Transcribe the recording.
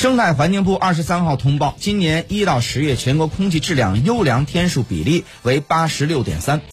生态环境部二十三号通报今年一到十月全国空气质量优良天数比例为八十六点三。